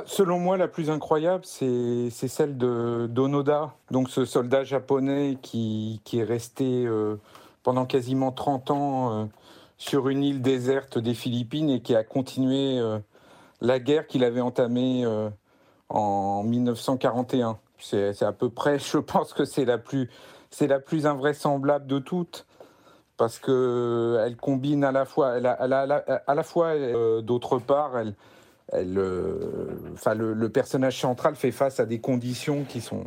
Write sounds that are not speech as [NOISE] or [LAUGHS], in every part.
Bah, selon moi, la plus incroyable, c'est celle de d'Onoda, donc ce soldat japonais qui, est resté euh, pendant quasiment 30 ans euh, sur une île déserte des Philippines et qui a continué euh, la guerre qu'il avait entamée en 1941. C'est à peu près, [LAUGHS] je pense que c'est la plus, la plus invraisemblable de toutes parce que elle combine à la fois, elle a, à la fois d'autre part, elle, euh, enfin, le, personnage central fait face à des conditions qui sont,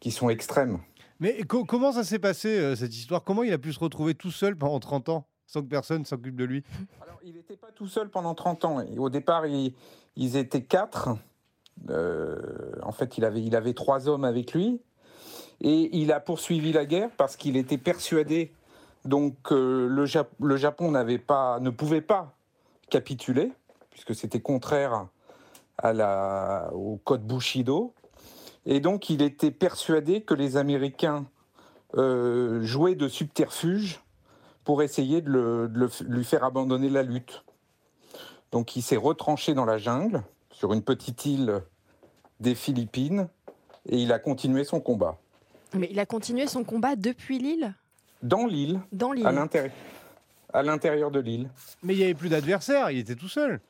qui sont extrêmes. Mais comment ça s'est passé, euh, cette histoire? Comment il a pu se retrouver tout seul pendant 30 ans, sans que personne s'occupe de lui? Alors, il n'était pas tout seul pendant 30 ans. au départ, ils étaient quatre. Euh, en fait, il avait, il avait trois hommes avec lui. Et il a poursuivi la guerre parce qu'il était persuadé donc le, le Japon n'avait pas, ne pouvait pas capituler puisque c'était contraire à la, au code Bushido. Et donc il était persuadé que les Américains euh, jouaient de subterfuge pour essayer de, lui faire abandonner la lutte. Donc il s'est retranché dans la jungle, sur une petite île des Philippines, et il a continué son combat. Mais il a continué son combat depuis l'île? Dans l'île. Dans l'île. À l'intérieur de l'île. Mais il n'y avait plus d'adversaires, il était tout seul.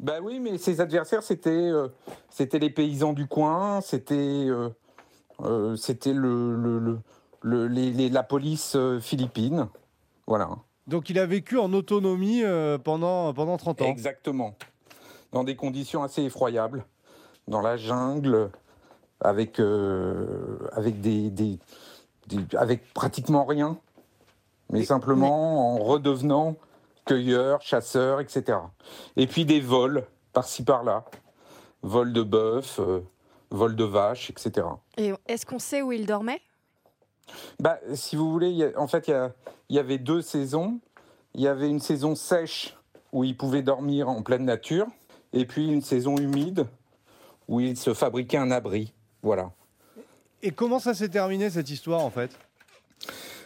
Ben oui, mais ses adversaires, c'était euh, c'était les paysans du coin, c'était euh, euh, c'était le, le, les, la police philippine. Voilà. Donc il a vécu en autonomie pendant, pendant 30 ans. Exactement. Dans des conditions assez effroyables. Dans la jungle, avec, avec, des, des, avec pratiquement rien. Mais simplement en redevenant cueilleurs, chasseurs, etc. Et puis des vols par-ci par-là, vols de bœuf, euh, vols de vaches, etc. Et est-ce qu'on sait où il dormait? Bah, Si vous voulez, en fait, il y, avait deux saisons. Il y avait une saison sèche où il pouvait dormir en pleine nature, et puis une saison humide où il se fabriquait un abri. Voilà. Et comment ça s'est terminé cette histoire en fait?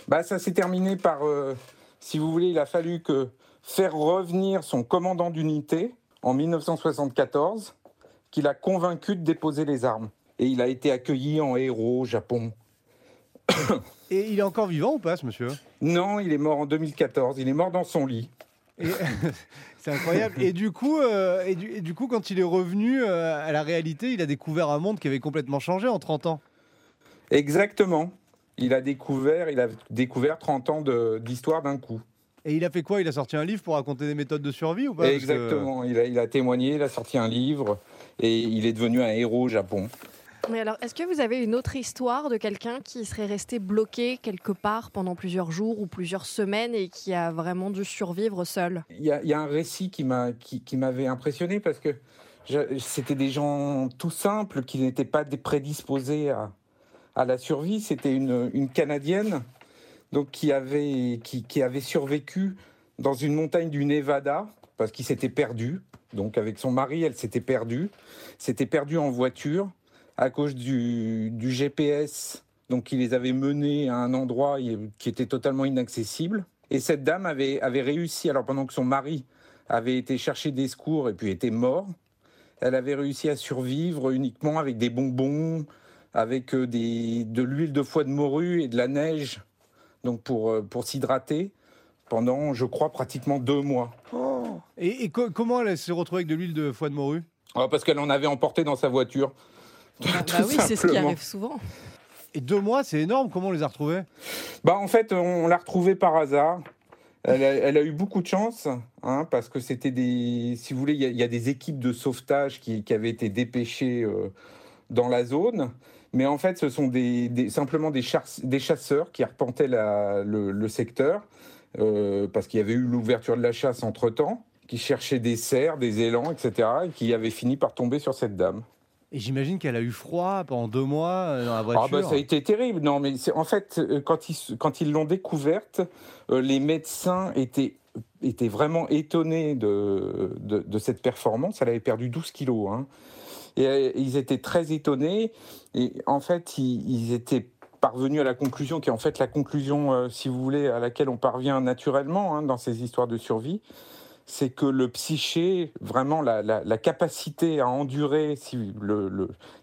Bah, Ça s'est terminé par, euh, si vous voulez, il a fallu que faire revenir son commandant d'unité en 1974, qu'il a convaincu de déposer les armes. Et il a été accueilli en héros au Japon. [COUGHS] Et il est encore vivant ou pas, ce monsieur? Non, il est mort en 2014. Il est mort dans son lit. [LAUGHS] C'est incroyable. Et du coup, euh, et, du, coup, quand il est revenu euh, à la réalité, il a découvert un monde qui avait complètement changé en 30 ans. Exactement. Il a découvert, il a découvert 30 ans d'histoire d'un coup. Et il a fait quoi? Il a sorti un livre pour raconter des méthodes de survie ou pas? Exactement. Il, a, il, a, témoigné, il a sorti un livre et il est devenu un héros au Japon. Mais alors, est-ce que vous avez une autre histoire de quelqu'un qui serait resté bloqué quelque part pendant plusieurs jours ou plusieurs semaines et qui a vraiment dû survivre seul? Il y, a un récit qui m'avait qui, qui impressionné parce que c'était des gens tout simples qui n'étaient pas prédisposés à, à la survie. C'était une, une Canadienne donc qui avait, qui, avait survécu dans une montagne du Nevada parce qu'il s'était perdu. Donc avec son mari, elle s'était perdue. S'était perdue en voiture à cause du, GPS. Donc qui les avait menés à un endroit qui était totalement inaccessible. Et cette dame avait, avait réussi, alors pendant que son mari avait été chercher des secours et puis était mort, elle avait réussi à survivre uniquement avec des bonbons, avec euh, des, de l'huile de foie de morue et de la neige donc pour, euh, pour s'hydrater pendant, je crois, pratiquement deux mois. Oh. Et, comment elle s'est retrouvée avec de l'huile de foie de morue? Ah, Parce qu'elle en avait emporté dans sa voiture. Ah, bah oui, c'est ce qui arrive souvent. Et deux mois, c'est énorme. Comment on les a retrouvés? Bah, En fait, on l'a retrouvée par hasard. Elle a, eu beaucoup de chance, hein, parce que c'était des. Si vous voulez, il y, a des équipes de sauvetage qui, qui avaient été dépêchées euh, dans la zone. Mais en fait, ce sont des, simplement des, des, chasseurs qui arpentaient le, secteur, euh, parce qu'il y avait eu l'ouverture de la chasse entre-temps, qui cherchaient des cerfs, des élans, etc., et qui avaient fini par tomber sur cette dame. Et j'imagine qu'elle a eu froid pendant deux mois euh, dans la voiture. Ah bah, ça a été terrible. Non, mais en fait, euh, quand ils quand ils l'ont découverte, les médecins étaient étaient vraiment étonnés de, de, cette performance. Elle avait perdu 12 kilos. Hein. Et euh, ils étaient très étonnés. Et en fait, ils, étaient parvenus à la conclusion, qui est en fait la conclusion, euh, si vous voulez, à laquelle on parvient naturellement hein, dans ces histoires de survie, c'est que le psyché, vraiment la, la- capacité à endurer si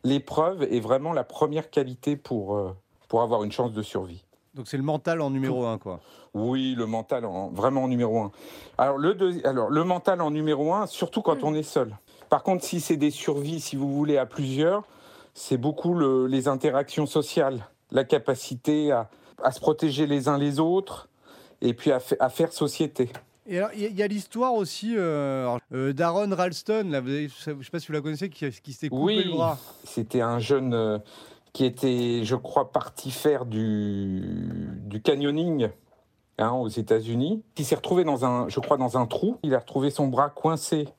l'épreuve est vraiment la première qualité pour, euh, pour avoir une chance de survie. Donc c'est le mental en numéro un, quoi. Oui, le mental, en, vraiment en numéro un. Alors le, alors, le mental en numéro un, surtout quand on est seul. Par contre, si c'est des survies, si vous voulez, à plusieurs, c'est beaucoup le- les interactions sociales, la capacité à, à se protéger les uns les autres et puis à, fa- à faire société. Et alors, il y a- l'histoire aussi euh, euh, d'Aaron Ralston, là, vous avez- je ne sais pas si vous la connaissez, qui, qui s'était coupé Oui. le bras. C'était un jeune euh, qui était, je crois, parti faire du, du canyoning hein, aux États-Unis, qui s'est retrouvé dans un, je crois, dans un trou. Il a retrouvé son bras coincé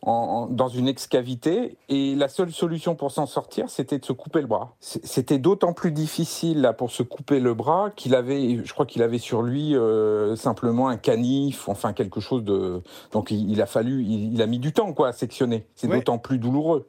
en- en- dans une ex-cavité et la seule solution pour s'en sortir, c'était de se couper le bras. C'était d'autant plus difficile là, pour se couper le bras qu'il avait, je crois qu'il avait sur lui euh, simplement un canif, enfin quelque chose de. Donc il, il a fallu, il, il a mis du temps quoi à sectionner. C'est Ouais. d'autant plus douloureux.